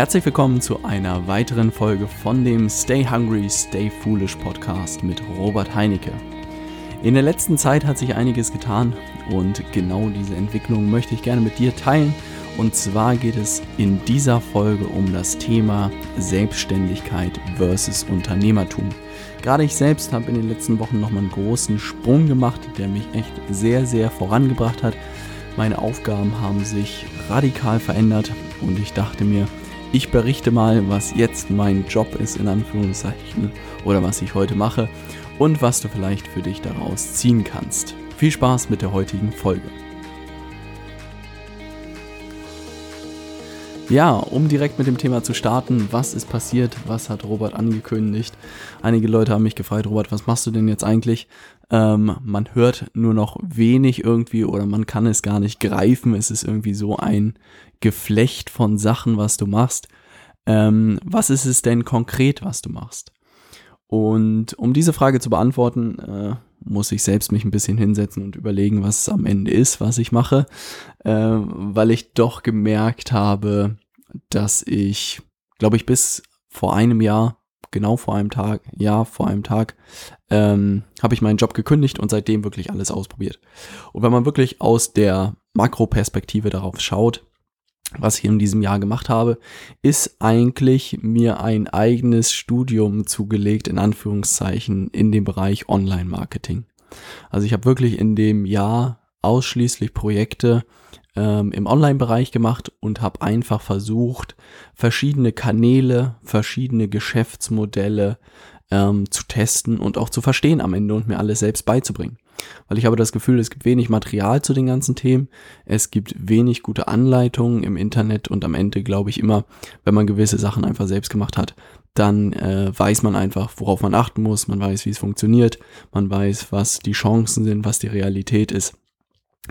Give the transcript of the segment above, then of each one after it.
Herzlich willkommen zu einer weiteren Folge von dem Stay Hungry, Stay Foolish Podcast mit Robert Heinecke. In der letzten Zeit hat sich einiges getan und genau diese Entwicklung möchte ich gerne mit dir teilen. Und zwar geht es in dieser Folge um das Thema Selbstständigkeit versus Unternehmertum. Gerade ich selbst habe in den letzten Wochen nochmal einen großen Sprung gemacht, der mich echt sehr, sehr vorangebracht hat. Meine Aufgaben haben sich radikal verändert und ich dachte mir, ich berichte mal, was jetzt mein Job ist, in Anführungszeichen, oder was ich heute mache und was du vielleicht für dich daraus ziehen kannst. Viel Spaß mit der heutigen Folge. Ja, um direkt mit dem Thema zu starten, was ist passiert, was hat Robert angekündigt? Einige Leute haben mich gefragt, Robert, was machst du denn jetzt eigentlich? Ähm, man hört nur noch wenig irgendwie oder man kann es gar nicht greifen. Es ist irgendwie so ein Geflecht von Sachen, was du machst. Ähm, was ist es denn konkret, was du machst? Und um diese Frage zu beantworten, äh, muss ich selbst mich ein bisschen hinsetzen und überlegen, was es am Ende ist, was ich mache, äh, weil ich doch gemerkt habe, dass ich, glaube ich, bis vor einem Jahr, genau vor einem Tag, ja, vor einem Tag, ähm, habe ich meinen Job gekündigt und seitdem wirklich alles ausprobiert. Und wenn man wirklich aus der Makroperspektive darauf schaut, was ich in diesem Jahr gemacht habe, ist eigentlich mir ein eigenes Studium zugelegt, in Anführungszeichen, in dem Bereich Online-Marketing. Also ich habe wirklich in dem Jahr ausschließlich Projekte ähm, im Online-Bereich gemacht und habe einfach versucht, verschiedene Kanäle, verschiedene Geschäftsmodelle ähm, zu testen und auch zu verstehen am Ende und mir alles selbst beizubringen. Weil ich habe das Gefühl, es gibt wenig Material zu den ganzen Themen, es gibt wenig gute Anleitungen im Internet und am Ende glaube ich immer, wenn man gewisse Sachen einfach selbst gemacht hat, dann äh, weiß man einfach, worauf man achten muss, man weiß, wie es funktioniert, man weiß, was die Chancen sind, was die Realität ist.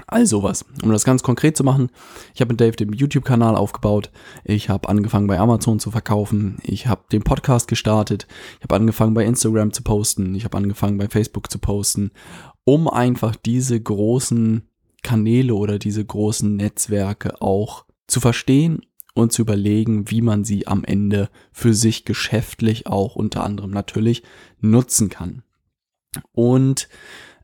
All sowas. Um das ganz konkret zu machen, ich habe mit Dave den YouTube-Kanal aufgebaut, ich habe angefangen bei Amazon zu verkaufen, ich habe den Podcast gestartet, ich habe angefangen bei Instagram zu posten, ich habe angefangen bei Facebook zu posten, um einfach diese großen Kanäle oder diese großen Netzwerke auch zu verstehen und zu überlegen, wie man sie am Ende für sich geschäftlich auch unter anderem natürlich nutzen kann. Und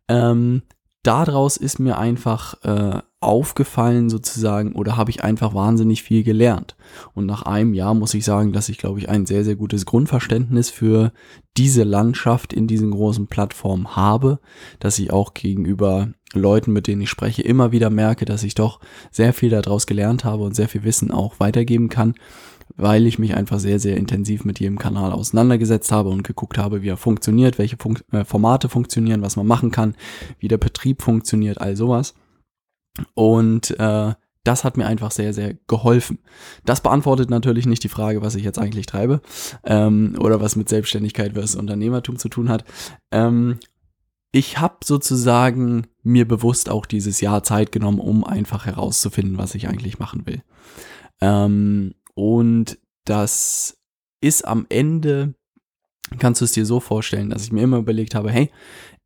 ähm, daraus ist mir einfach äh, aufgefallen sozusagen oder habe ich einfach wahnsinnig viel gelernt. Und nach einem Jahr muss ich sagen, dass ich glaube ich ein sehr, sehr gutes Grundverständnis für diese Landschaft in diesen großen Plattformen habe, dass ich auch gegenüber Leuten, mit denen ich spreche, immer wieder merke, dass ich doch sehr viel daraus gelernt habe und sehr viel Wissen auch weitergeben kann weil ich mich einfach sehr, sehr intensiv mit jedem Kanal auseinandergesetzt habe und geguckt habe, wie er funktioniert, welche Fun äh, Formate funktionieren, was man machen kann, wie der Betrieb funktioniert, all sowas. Und äh, das hat mir einfach sehr, sehr geholfen. Das beantwortet natürlich nicht die Frage, was ich jetzt eigentlich treibe ähm, oder was mit Selbstständigkeit versus Unternehmertum zu tun hat. Ähm, ich habe sozusagen mir bewusst auch dieses Jahr Zeit genommen, um einfach herauszufinden, was ich eigentlich machen will. Ähm, und das ist am Ende, kannst du es dir so vorstellen, dass ich mir immer überlegt habe, hey,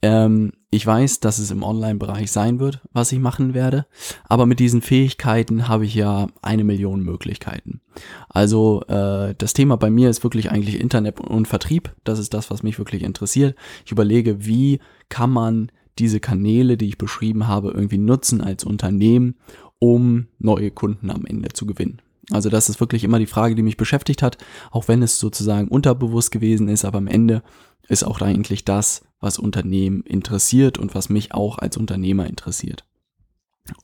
ähm, ich weiß, dass es im Online-Bereich sein wird, was ich machen werde, aber mit diesen Fähigkeiten habe ich ja eine Million Möglichkeiten. Also äh, das Thema bei mir ist wirklich eigentlich Internet und Vertrieb. Das ist das, was mich wirklich interessiert. Ich überlege, wie kann man diese Kanäle, die ich beschrieben habe, irgendwie nutzen als Unternehmen, um neue Kunden am Ende zu gewinnen. Also das ist wirklich immer die Frage, die mich beschäftigt hat, auch wenn es sozusagen unterbewusst gewesen ist, aber am Ende ist auch eigentlich das, was Unternehmen interessiert und was mich auch als Unternehmer interessiert.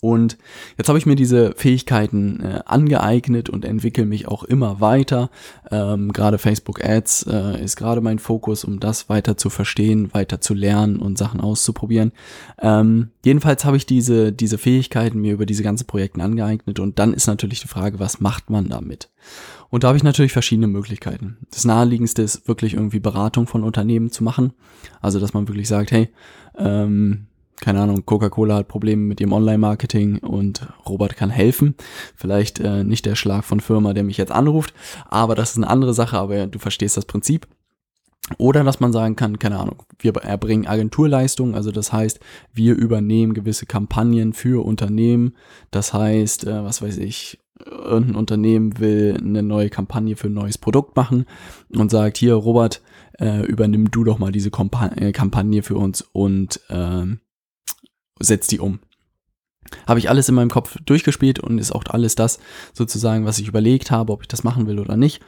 Und jetzt habe ich mir diese Fähigkeiten äh, angeeignet und entwickle mich auch immer weiter. Ähm, gerade Facebook Ads äh, ist gerade mein Fokus, um das weiter zu verstehen, weiter zu lernen und Sachen auszuprobieren. Ähm, jedenfalls habe ich diese, diese Fähigkeiten mir über diese ganzen Projekte angeeignet und dann ist natürlich die Frage, was macht man damit? Und da habe ich natürlich verschiedene Möglichkeiten. Das naheliegendste ist wirklich irgendwie Beratung von Unternehmen zu machen. Also, dass man wirklich sagt, hey, ähm, keine Ahnung, Coca-Cola hat Probleme mit ihrem Online-Marketing und Robert kann helfen. Vielleicht äh, nicht der Schlag von Firma, der mich jetzt anruft, aber das ist eine andere Sache, aber du verstehst das Prinzip. Oder dass man sagen kann, keine Ahnung, wir erbringen Agenturleistungen, also das heißt, wir übernehmen gewisse Kampagnen für Unternehmen. Das heißt, äh, was weiß ich, irgendein Unternehmen will eine neue Kampagne für ein neues Produkt machen und sagt, hier Robert, äh, übernimm du doch mal diese äh, Kampagne für uns und äh, setz die um. Habe ich alles in meinem Kopf durchgespielt und ist auch alles das sozusagen, was ich überlegt habe, ob ich das machen will oder nicht.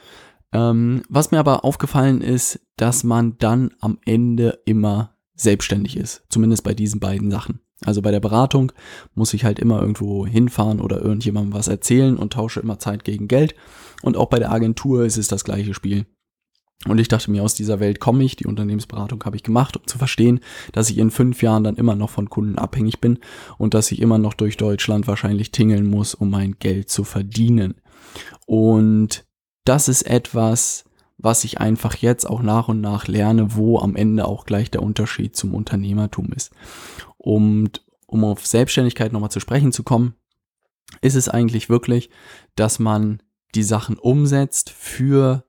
Ähm, was mir aber aufgefallen ist, dass man dann am Ende immer selbstständig ist. Zumindest bei diesen beiden Sachen. Also bei der Beratung muss ich halt immer irgendwo hinfahren oder irgendjemandem was erzählen und tausche immer Zeit gegen Geld. Und auch bei der Agentur ist es das gleiche Spiel. Und ich dachte mir, aus dieser Welt komme ich, die Unternehmensberatung habe ich gemacht, um zu verstehen, dass ich in fünf Jahren dann immer noch von Kunden abhängig bin und dass ich immer noch durch Deutschland wahrscheinlich tingeln muss, um mein Geld zu verdienen. Und das ist etwas, was ich einfach jetzt auch nach und nach lerne, wo am Ende auch gleich der Unterschied zum Unternehmertum ist. Und um auf Selbstständigkeit nochmal zu sprechen zu kommen, ist es eigentlich wirklich, dass man die Sachen umsetzt für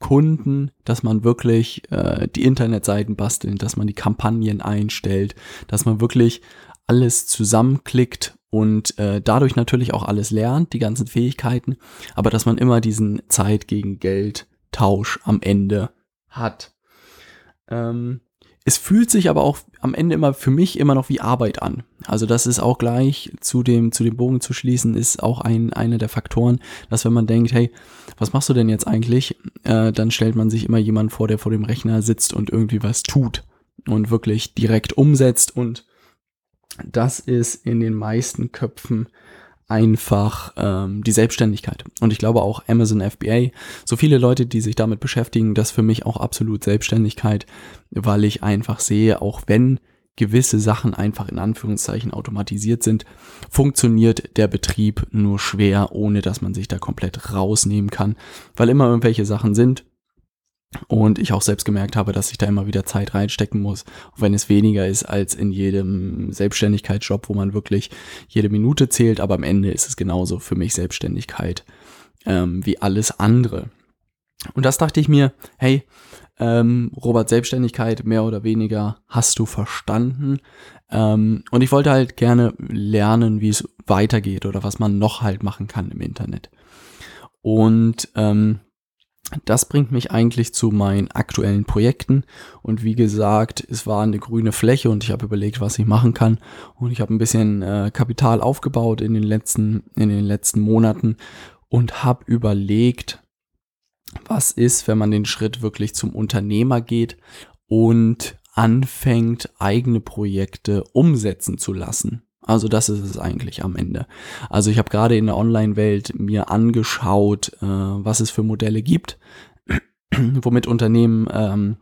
Kunden, dass man wirklich äh, die Internetseiten bastelt, dass man die Kampagnen einstellt, dass man wirklich alles zusammenklickt und äh, dadurch natürlich auch alles lernt, die ganzen Fähigkeiten, aber dass man immer diesen Zeit gegen Geld Tausch am Ende hat. Ähm, es fühlt sich aber auch am Ende immer für mich immer noch wie Arbeit an. Also das ist auch gleich zu dem, zu dem Bogen zu schließen, ist auch ein, einer der Faktoren, dass wenn man denkt, hey, was machst du denn jetzt eigentlich? Äh, dann stellt man sich immer jemanden vor, der vor dem Rechner sitzt und irgendwie was tut und wirklich direkt umsetzt und das ist in den meisten Köpfen einfach ähm, die Selbstständigkeit. Und ich glaube auch Amazon FBA, so viele Leute, die sich damit beschäftigen, das für mich auch absolut Selbstständigkeit, weil ich einfach sehe, auch wenn gewisse Sachen einfach in Anführungszeichen automatisiert sind, funktioniert der Betrieb nur schwer, ohne dass man sich da komplett rausnehmen kann, weil immer irgendwelche Sachen sind, und ich auch selbst gemerkt habe, dass ich da immer wieder Zeit reinstecken muss, auch wenn es weniger ist als in jedem Selbstständigkeitsjob, wo man wirklich jede Minute zählt, aber am Ende ist es genauso für mich Selbstständigkeit ähm, wie alles andere. Und das dachte ich mir, hey, ähm, Robert, Selbstständigkeit mehr oder weniger hast du verstanden. Ähm, und ich wollte halt gerne lernen, wie es weitergeht oder was man noch halt machen kann im Internet. Und ähm, das bringt mich eigentlich zu meinen aktuellen Projekten. Und wie gesagt, es war eine grüne Fläche und ich habe überlegt, was ich machen kann. Und ich habe ein bisschen äh, Kapital aufgebaut in den letzten, in den letzten Monaten und habe überlegt, was ist, wenn man den Schritt wirklich zum Unternehmer geht und anfängt, eigene Projekte umsetzen zu lassen. Also das ist es eigentlich am Ende. Also ich habe gerade in der Online-Welt mir angeschaut, äh, was es für Modelle gibt, womit Unternehmen ähm,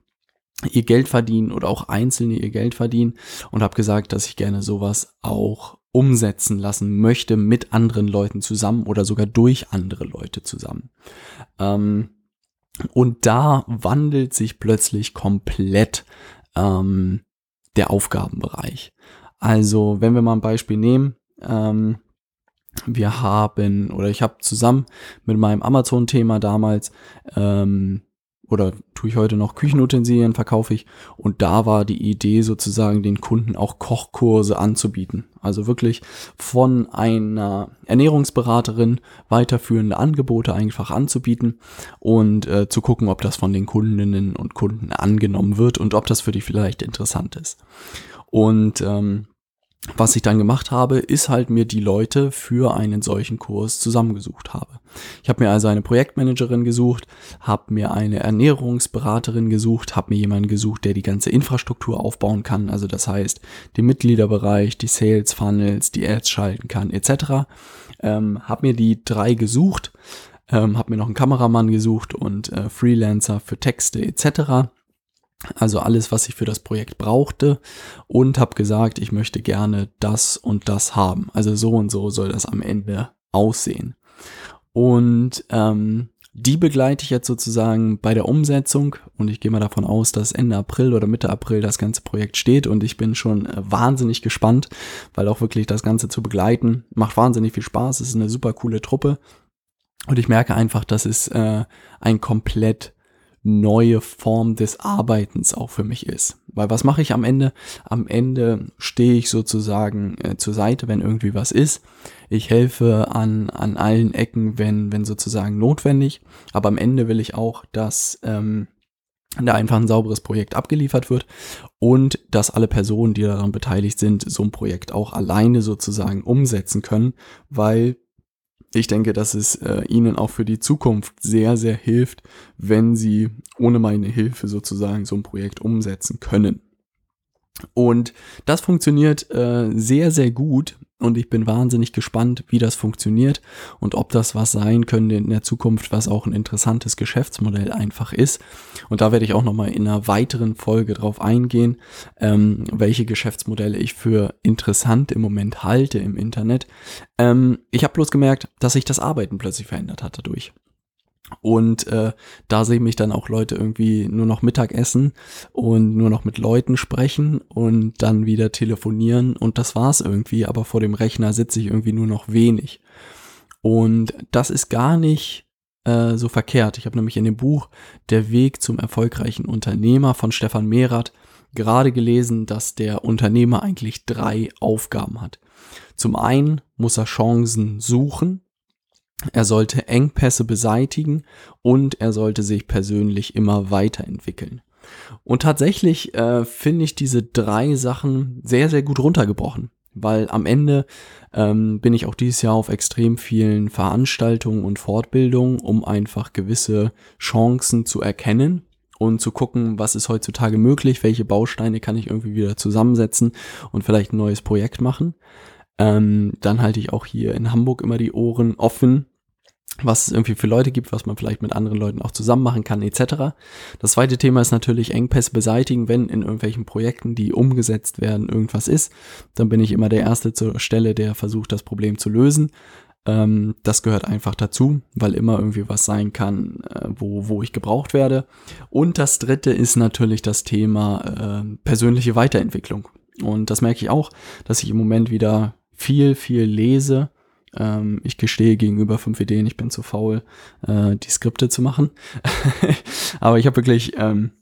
ihr Geld verdienen oder auch Einzelne ihr Geld verdienen und habe gesagt, dass ich gerne sowas auch umsetzen lassen möchte mit anderen Leuten zusammen oder sogar durch andere Leute zusammen. Ähm, und da wandelt sich plötzlich komplett ähm, der Aufgabenbereich. Also, wenn wir mal ein Beispiel nehmen, ähm, wir haben, oder ich habe zusammen mit meinem Amazon-Thema damals, ähm, oder tue ich heute noch Küchenutensilien, verkaufe ich. Und da war die Idee sozusagen, den Kunden auch Kochkurse anzubieten. Also wirklich von einer Ernährungsberaterin weiterführende Angebote einfach anzubieten und äh, zu gucken, ob das von den Kundinnen und Kunden angenommen wird und ob das für die vielleicht interessant ist. Und ähm, was ich dann gemacht habe, ist halt mir die Leute für einen solchen Kurs zusammengesucht habe. Ich habe mir also eine Projektmanagerin gesucht, habe mir eine Ernährungsberaterin gesucht, habe mir jemanden gesucht, der die ganze Infrastruktur aufbauen kann, also das heißt den Mitgliederbereich, die Sales Funnels, die Ads schalten kann, etc. Ähm, habe mir die drei gesucht, ähm, habe mir noch einen Kameramann gesucht und äh, Freelancer für Texte etc also alles, was ich für das Projekt brauchte und habe gesagt, ich möchte gerne das und das haben. Also so und so soll das am Ende aussehen. Und ähm, die begleite ich jetzt sozusagen bei der Umsetzung und ich gehe mal davon aus, dass Ende April oder Mitte April das ganze Projekt steht und ich bin schon äh, wahnsinnig gespannt, weil auch wirklich das Ganze zu begleiten macht wahnsinnig viel Spaß. Es ist eine super coole Truppe und ich merke einfach, dass es äh, ein komplett neue Form des Arbeitens auch für mich ist. Weil was mache ich am Ende? Am Ende stehe ich sozusagen äh, zur Seite, wenn irgendwie was ist. Ich helfe an, an allen Ecken, wenn, wenn sozusagen notwendig. Aber am Ende will ich auch, dass ähm, da einfach ein sauberes Projekt abgeliefert wird und dass alle Personen, die daran beteiligt sind, so ein Projekt auch alleine sozusagen umsetzen können, weil ich denke, dass es äh, ihnen auch für die Zukunft sehr, sehr hilft, wenn sie ohne meine Hilfe sozusagen so ein Projekt umsetzen können. Und das funktioniert äh, sehr, sehr gut und ich bin wahnsinnig gespannt, wie das funktioniert und ob das was sein könnte in der Zukunft, was auch ein interessantes Geschäftsmodell einfach ist. Und da werde ich auch nochmal in einer weiteren Folge drauf eingehen, ähm, welche Geschäftsmodelle ich für interessant im Moment halte im Internet. Ähm, ich habe bloß gemerkt, dass sich das Arbeiten plötzlich verändert hat dadurch. Und äh, da sehen mich dann auch Leute irgendwie nur noch Mittagessen und nur noch mit Leuten sprechen und dann wieder telefonieren und das war's irgendwie, aber vor dem Rechner sitze ich irgendwie nur noch wenig. Und das ist gar nicht äh, so verkehrt. Ich habe nämlich in dem Buch Der Weg zum erfolgreichen Unternehmer von Stefan Mehrath gerade gelesen, dass der Unternehmer eigentlich drei Aufgaben hat. Zum einen muss er Chancen suchen, er sollte Engpässe beseitigen und er sollte sich persönlich immer weiterentwickeln. Und tatsächlich äh, finde ich diese drei Sachen sehr, sehr gut runtergebrochen, weil am Ende ähm, bin ich auch dieses Jahr auf extrem vielen Veranstaltungen und Fortbildungen, um einfach gewisse Chancen zu erkennen und zu gucken, was ist heutzutage möglich, welche Bausteine kann ich irgendwie wieder zusammensetzen und vielleicht ein neues Projekt machen. Ähm, dann halte ich auch hier in Hamburg immer die Ohren offen, was es irgendwie für Leute gibt, was man vielleicht mit anderen Leuten auch zusammen machen kann, etc. Das zweite Thema ist natürlich Engpässe beseitigen, wenn in irgendwelchen Projekten, die umgesetzt werden, irgendwas ist. Dann bin ich immer der Erste zur Stelle, der versucht, das Problem zu lösen. Ähm, das gehört einfach dazu, weil immer irgendwie was sein kann, äh, wo, wo ich gebraucht werde. Und das dritte ist natürlich das Thema äh, persönliche Weiterentwicklung. Und das merke ich auch, dass ich im Moment wieder viel, viel lese. Ähm, ich gestehe gegenüber fünf Ideen, ich bin zu faul, äh, die Skripte zu machen. Aber ich habe wirklich ähm,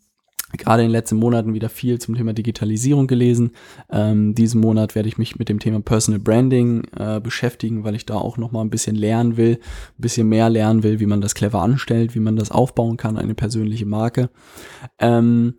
gerade in den letzten Monaten wieder viel zum Thema Digitalisierung gelesen. Ähm, diesen Monat werde ich mich mit dem Thema Personal Branding äh, beschäftigen, weil ich da auch noch mal ein bisschen lernen will, ein bisschen mehr lernen will, wie man das clever anstellt, wie man das aufbauen kann, eine persönliche Marke. Ähm,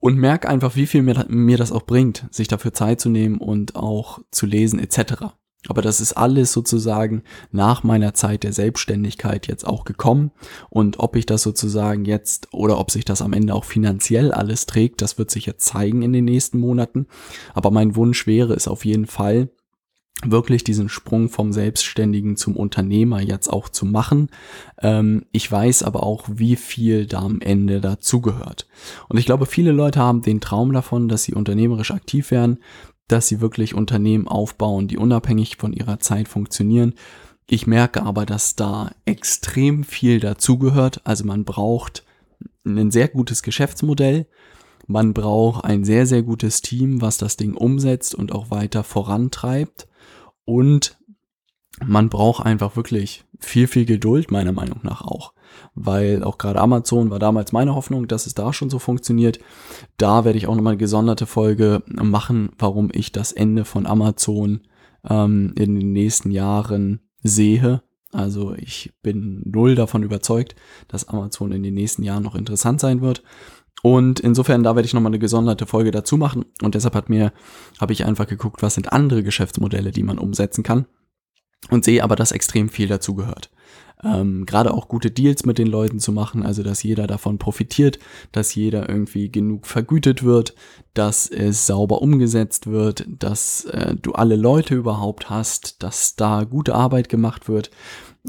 und merke einfach, wie viel mir, mir das auch bringt, sich dafür Zeit zu nehmen und auch zu lesen etc. Aber das ist alles sozusagen nach meiner Zeit der Selbstständigkeit jetzt auch gekommen. Und ob ich das sozusagen jetzt oder ob sich das am Ende auch finanziell alles trägt, das wird sich jetzt zeigen in den nächsten Monaten. Aber mein Wunsch wäre es auf jeden Fall, wirklich diesen Sprung vom Selbstständigen zum Unternehmer jetzt auch zu machen. Ähm, ich weiß aber auch, wie viel da am Ende dazugehört. Und ich glaube, viele Leute haben den Traum davon, dass sie unternehmerisch aktiv werden, dass sie wirklich Unternehmen aufbauen, die unabhängig von ihrer Zeit funktionieren. Ich merke aber, dass da extrem viel dazugehört. Also man braucht ein sehr gutes Geschäftsmodell. Man braucht ein sehr, sehr gutes Team, was das Ding umsetzt und auch weiter vorantreibt. Und man braucht einfach wirklich viel, viel Geduld, meiner Meinung nach auch. Weil auch gerade Amazon war damals meine Hoffnung, dass es da schon so funktioniert. Da werde ich auch nochmal eine gesonderte Folge machen, warum ich das Ende von Amazon ähm, in den nächsten Jahren sehe. Also ich bin null davon überzeugt, dass Amazon in den nächsten Jahren noch interessant sein wird. Und insofern, da werde ich nochmal eine gesonderte Folge dazu machen. Und deshalb hat mir, habe ich einfach geguckt, was sind andere Geschäftsmodelle, die man umsetzen kann und sehe aber, dass extrem viel dazu gehört. Ähm, Gerade auch gute Deals mit den Leuten zu machen, also dass jeder davon profitiert, dass jeder irgendwie genug vergütet wird, dass es sauber umgesetzt wird, dass äh, du alle Leute überhaupt hast, dass da gute Arbeit gemacht wird.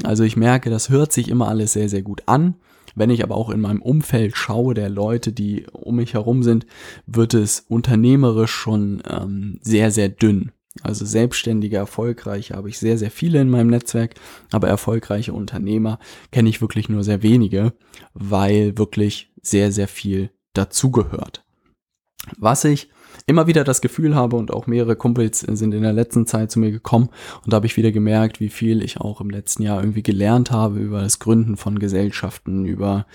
Also ich merke, das hört sich immer alles sehr, sehr gut an. Wenn ich aber auch in meinem Umfeld schaue, der Leute, die um mich herum sind, wird es unternehmerisch schon ähm, sehr, sehr dünn. Also selbstständige, erfolgreiche habe ich sehr, sehr viele in meinem Netzwerk, aber erfolgreiche Unternehmer kenne ich wirklich nur sehr wenige, weil wirklich sehr, sehr viel dazugehört. Was ich immer wieder das Gefühl habe und auch mehrere Kumpels sind in der letzten Zeit zu mir gekommen und da habe ich wieder gemerkt, wie viel ich auch im letzten Jahr irgendwie gelernt habe über das Gründen von Gesellschaften, über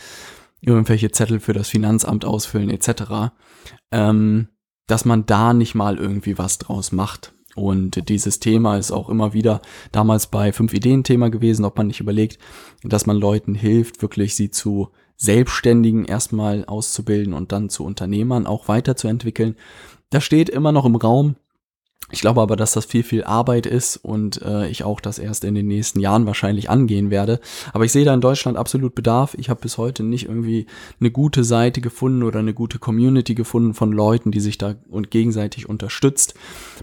irgendwelche Zettel für das Finanzamt ausfüllen etc., ähm, dass man da nicht mal irgendwie was draus macht. Und dieses Thema ist auch immer wieder damals bei fünf Ideen Thema gewesen, ob man nicht überlegt, dass man Leuten hilft, wirklich sie zu Selbstständigen erstmal auszubilden und dann zu Unternehmern auch weiterzuentwickeln. Das steht immer noch im Raum. Ich glaube aber, dass das viel, viel Arbeit ist und äh, ich auch das erst in den nächsten Jahren wahrscheinlich angehen werde. Aber ich sehe da in Deutschland absolut Bedarf. Ich habe bis heute nicht irgendwie eine gute Seite gefunden oder eine gute Community gefunden von Leuten, die sich da und gegenseitig unterstützt.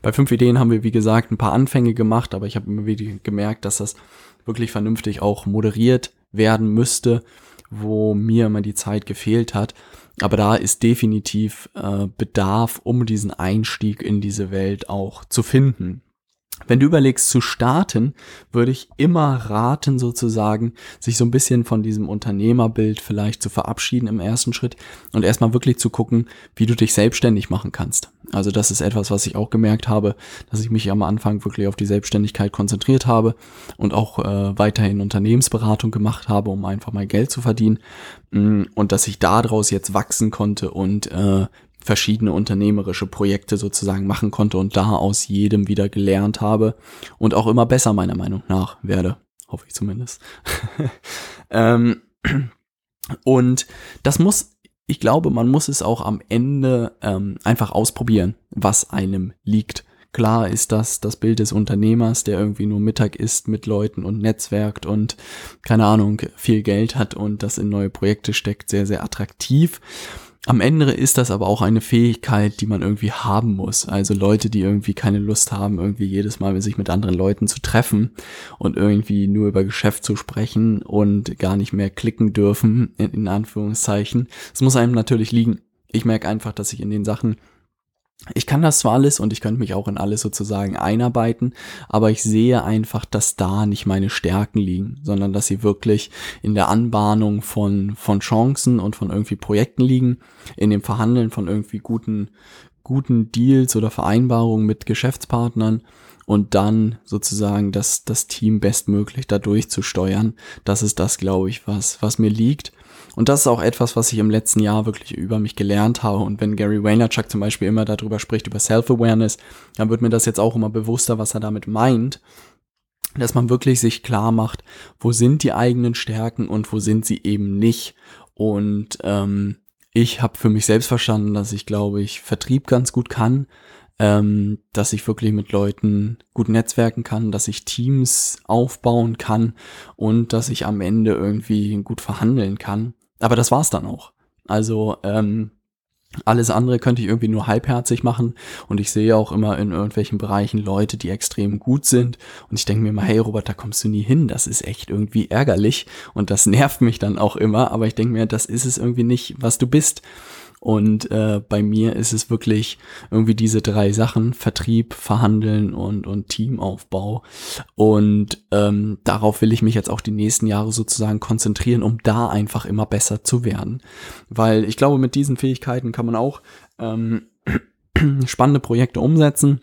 Bei fünf Ideen haben wir, wie gesagt, ein paar Anfänge gemacht, aber ich habe immer wieder gemerkt, dass das wirklich vernünftig auch moderiert werden müsste, wo mir immer die Zeit gefehlt hat. Aber da ist definitiv äh, Bedarf, um diesen Einstieg in diese Welt auch zu finden. Wenn du überlegst zu starten, würde ich immer raten, sozusagen, sich so ein bisschen von diesem Unternehmerbild vielleicht zu verabschieden im ersten Schritt und erstmal wirklich zu gucken, wie du dich selbstständig machen kannst. Also das ist etwas, was ich auch gemerkt habe, dass ich mich am Anfang wirklich auf die Selbstständigkeit konzentriert habe und auch äh, weiterhin Unternehmensberatung gemacht habe, um einfach mal Geld zu verdienen mm, und dass ich daraus jetzt wachsen konnte und äh, verschiedene unternehmerische Projekte sozusagen machen konnte und da aus jedem wieder gelernt habe und auch immer besser meiner Meinung nach werde. Hoffe ich zumindest. ähm, und das muss, ich glaube, man muss es auch am Ende ähm, einfach ausprobieren, was einem liegt. Klar ist das das Bild des Unternehmers, der irgendwie nur Mittag isst mit Leuten und netzwerkt und keine Ahnung, viel Geld hat und das in neue Projekte steckt, sehr, sehr attraktiv. Am Ende ist das aber auch eine Fähigkeit, die man irgendwie haben muss. Also Leute, die irgendwie keine Lust haben, irgendwie jedes Mal sich mit anderen Leuten zu treffen und irgendwie nur über Geschäft zu sprechen und gar nicht mehr klicken dürfen, in, Anführungszeichen. Es muss einem natürlich liegen. Ich merke einfach, dass ich in den Sachen ich kann das zwar alles und ich könnte mich auch in alles sozusagen einarbeiten, aber ich sehe einfach, dass da nicht meine Stärken liegen, sondern dass sie wirklich in der Anbahnung von, von Chancen und von irgendwie Projekten liegen, in dem Verhandeln von irgendwie guten, guten Deals oder Vereinbarungen mit Geschäftspartnern und dann sozusagen das, das Team bestmöglich da durchzusteuern. Das ist das, glaube ich, was, was mir liegt. Und das ist auch etwas, was ich im letzten Jahr wirklich über mich gelernt habe. Und wenn Gary Vaynerchuk zum Beispiel immer darüber spricht, über Self-Awareness, dann wird mir das jetzt auch immer bewusster, was er damit meint. Dass man wirklich sich klar macht, wo sind die eigenen Stärken und wo sind sie eben nicht. Und ähm, ich habe für mich selbst verstanden, dass ich, glaube ich, Vertrieb ganz gut kann, ähm, dass ich wirklich mit Leuten gut netzwerken kann, dass ich Teams aufbauen kann und dass ich am Ende irgendwie gut verhandeln kann. Aber das war's dann auch. Also ähm, alles andere könnte ich irgendwie nur halbherzig machen. Und ich sehe auch immer in irgendwelchen Bereichen Leute, die extrem gut sind. Und ich denke mir immer, hey Robert, da kommst du nie hin, das ist echt irgendwie ärgerlich. Und das nervt mich dann auch immer, aber ich denke mir, das ist es irgendwie nicht, was du bist. Und äh, bei mir ist es wirklich irgendwie diese drei Sachen, Vertrieb, Verhandeln und, und Teamaufbau. Und ähm, darauf will ich mich jetzt auch die nächsten Jahre sozusagen konzentrieren, um da einfach immer besser zu werden. Weil ich glaube, mit diesen Fähigkeiten kann man auch ähm, spannende Projekte umsetzen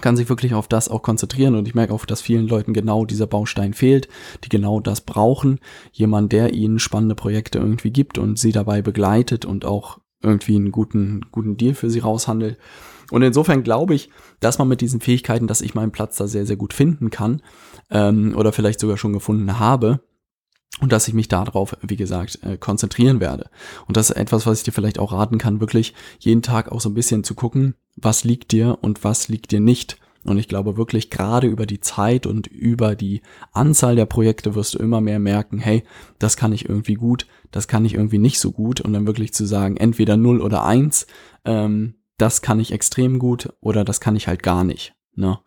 kann sich wirklich auf das auch konzentrieren und ich merke auch, dass vielen Leuten genau dieser Baustein fehlt, die genau das brauchen. Jemand, der ihnen spannende Projekte irgendwie gibt und sie dabei begleitet und auch irgendwie einen guten, guten Deal für sie raushandelt. Und insofern glaube ich, dass man mit diesen Fähigkeiten, dass ich meinen Platz da sehr, sehr gut finden kann ähm, oder vielleicht sogar schon gefunden habe und dass ich mich darauf, wie gesagt, äh, konzentrieren werde. Und das ist etwas, was ich dir vielleicht auch raten kann, wirklich jeden Tag auch so ein bisschen zu gucken, was liegt dir und was liegt dir nicht. Und ich glaube wirklich, gerade über die Zeit und über die Anzahl der Projekte wirst du immer mehr merken, hey, das kann ich irgendwie gut, das kann ich irgendwie nicht so gut. Und dann wirklich zu sagen, entweder 0 oder 1, ähm, das kann ich extrem gut oder das kann ich halt gar nicht. Ne?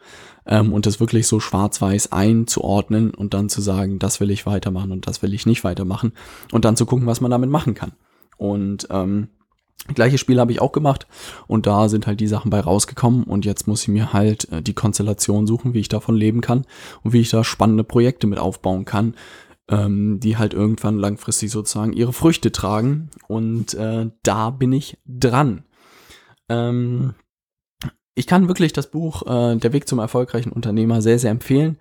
Ähm, und das wirklich so schwarz-weiß einzuordnen und dann zu sagen, das will ich weitermachen und das will ich nicht weitermachen. Und dann zu gucken, was man damit machen kann. Und ähm, Gleiches Spiel habe ich auch gemacht und da sind halt die Sachen bei rausgekommen und jetzt muss ich mir halt äh, die Konstellation suchen, wie ich davon leben kann und wie ich da spannende Projekte mit aufbauen kann, ähm, die halt irgendwann langfristig sozusagen ihre Früchte tragen und äh, da bin ich dran. Ähm, ich kann wirklich das Buch äh, Der Weg zum erfolgreichen Unternehmer sehr, sehr empfehlen.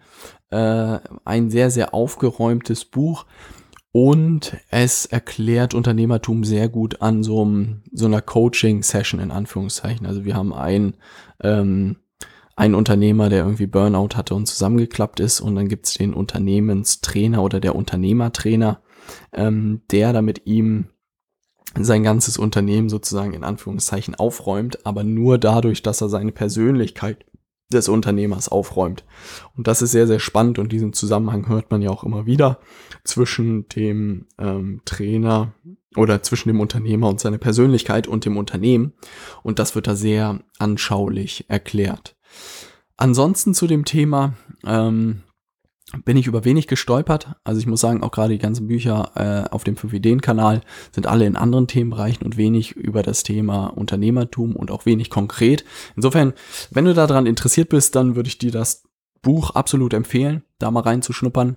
Äh, ein sehr, sehr aufgeräumtes Buch Und es erklärt Unternehmertum sehr gut an so, einem, so einer Coaching-Session in Anführungszeichen. Also wir haben einen, ähm, einen Unternehmer, der irgendwie Burnout hatte und zusammengeklappt ist. Und dann gibt's den Unternehmenstrainer oder der Unternehmertrainer, ähm, der da mit ihm sein ganzes Unternehmen sozusagen in Anführungszeichen aufräumt, aber nur dadurch, dass er seine Persönlichkeit des Unternehmers aufräumt. Und das ist sehr, sehr spannend und diesen Zusammenhang hört man ja auch immer wieder zwischen dem ähm, Trainer oder zwischen dem Unternehmer und seiner Persönlichkeit und dem Unternehmen. Und das wird da sehr anschaulich erklärt. Ansonsten zu dem Thema, ähm, bin ich über wenig gestolpert. Also ich muss sagen, auch gerade die ganzen Bücher äh, auf dem 5-Ideen-Kanal sind alle in anderen Themenbereichen und wenig über das Thema Unternehmertum und auch wenig konkret. Insofern, wenn du daran interessiert bist, dann würde ich dir das Buch absolut empfehlen, da mal reinzuschnuppern.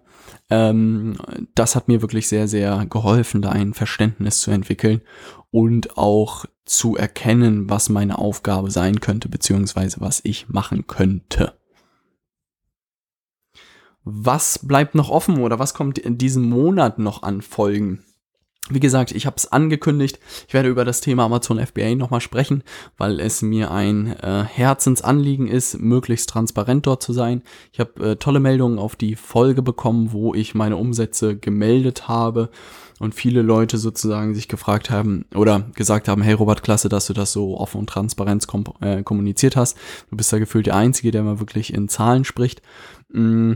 Ähm, das hat mir wirklich sehr, sehr geholfen, da ein Verständnis zu entwickeln und auch zu erkennen, was meine Aufgabe sein könnte, beziehungsweise was ich machen könnte. Was bleibt noch offen oder was kommt in diesem Monat noch an Folgen? Wie gesagt, ich habe es angekündigt. Ich werde über das Thema Amazon FBA nochmal sprechen, weil es mir ein äh, Herzensanliegen ist, möglichst transparent dort zu sein. Ich habe äh, tolle Meldungen auf die Folge bekommen, wo ich meine Umsätze gemeldet habe und viele Leute sozusagen sich gefragt haben oder gesagt haben, hey Robert, klasse, dass du das so offen und transparent kom äh, kommuniziert hast. Du bist da gefühlt der Einzige, der mal wirklich in Zahlen spricht. Mm,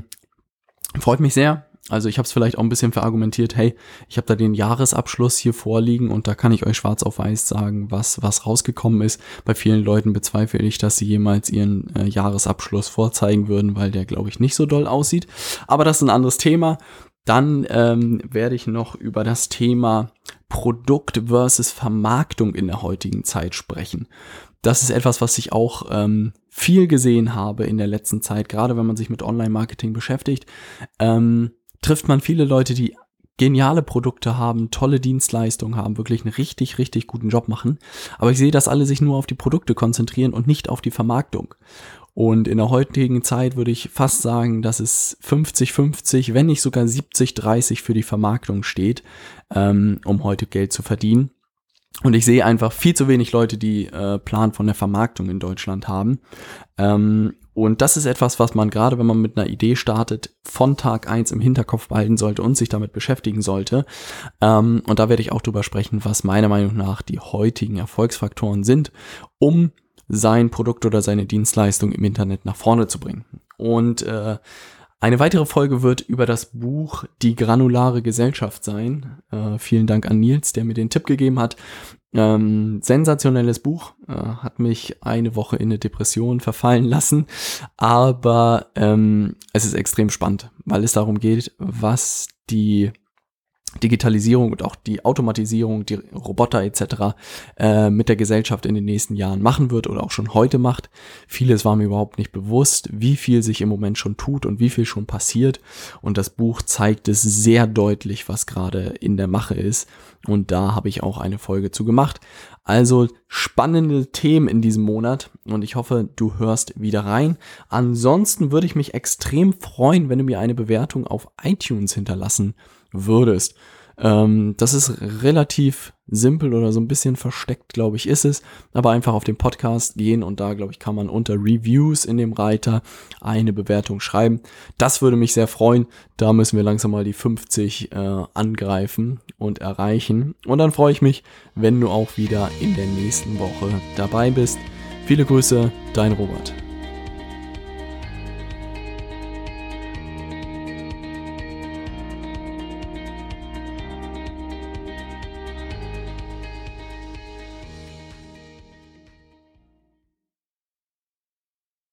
Freut mich sehr. Also ich habe es vielleicht auch ein bisschen verargumentiert, hey, ich habe da den Jahresabschluss hier vorliegen und da kann ich euch schwarz auf weiß sagen, was, was rausgekommen ist. Bei vielen Leuten bezweifle ich, dass sie jemals ihren äh, Jahresabschluss vorzeigen würden, weil der, glaube ich, nicht so doll aussieht. Aber das ist ein anderes Thema. Dann ähm, werde ich noch über das Thema Produkt versus Vermarktung in der heutigen Zeit sprechen. Das ist etwas, was ich auch ähm, viel gesehen habe in der letzten Zeit, gerade wenn man sich mit Online-Marketing beschäftigt, ähm, trifft man viele Leute, die geniale Produkte haben, tolle Dienstleistungen haben, wirklich einen richtig, richtig guten Job machen. Aber ich sehe, dass alle sich nur auf die Produkte konzentrieren und nicht auf die Vermarktung. Und in der heutigen Zeit würde ich fast sagen, dass es 50-50, wenn nicht sogar 70-30 für die Vermarktung steht, ähm, um heute Geld zu verdienen. Und ich sehe einfach viel zu wenig Leute, die äh, Plan von der Vermarktung in Deutschland haben. Ähm, und das ist etwas, was man gerade, wenn man mit einer Idee startet, von Tag eins im Hinterkopf behalten sollte und sich damit beschäftigen sollte. Ähm, und da werde ich auch drüber sprechen, was meiner Meinung nach die heutigen Erfolgsfaktoren sind, um sein Produkt oder seine Dienstleistung im Internet nach vorne zu bringen. Und äh, eine weitere Folge wird über das Buch Die granulare Gesellschaft sein. Äh, vielen Dank an Nils, der mir den Tipp gegeben hat. Ähm, sensationelles Buch, äh, hat mich eine Woche in eine Depression verfallen lassen, aber ähm, es ist extrem spannend, weil es darum geht, was die Digitalisierung und auch die Automatisierung, die Roboter etc. Äh, mit der Gesellschaft in den nächsten Jahren machen wird oder auch schon heute macht. Vieles war mir überhaupt nicht bewusst, wie viel sich im Moment schon tut und wie viel schon passiert. Und das Buch zeigt es sehr deutlich, was gerade in der Mache ist. Und da habe ich auch eine Folge zu gemacht. Also spannende Themen in diesem Monat und ich hoffe, du hörst wieder rein. Ansonsten würde ich mich extrem freuen, wenn du mir eine Bewertung auf iTunes hinterlassen würdest. Ähm, das ist relativ simpel oder so ein bisschen versteckt, glaube ich, ist es. Aber einfach auf den Podcast gehen und da, glaube ich, kann man unter Reviews in dem Reiter eine Bewertung schreiben. Das würde mich sehr freuen. Da müssen wir langsam mal die 50 äh, angreifen und erreichen. Und dann freue ich mich, wenn du auch wieder in der nächsten Woche dabei bist. Viele Grüße, dein Robert.